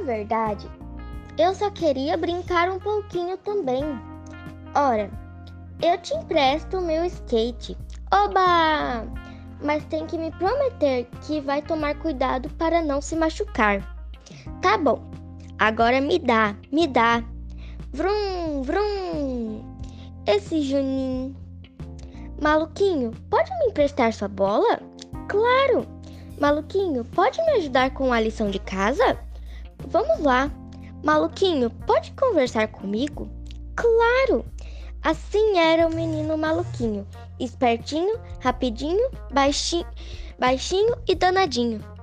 verdade, eu só queria brincar um pouquinho também. Ora, eu te empresto meu skate. Oba! Mas tem que me prometer que vai tomar cuidado para não se machucar. Tá bom. Agora me dá, me dá. Vrum, vrum. Esse Juninho. Maluquinho, pode me emprestar sua bola? Claro. Maluquinho, pode me ajudar com a lição de casa? Vamos lá. Maluquinho, pode conversar comigo? Claro! Assim era o menino maluquinho, espertinho, rapidinho, baixinho, baixinho e danadinho.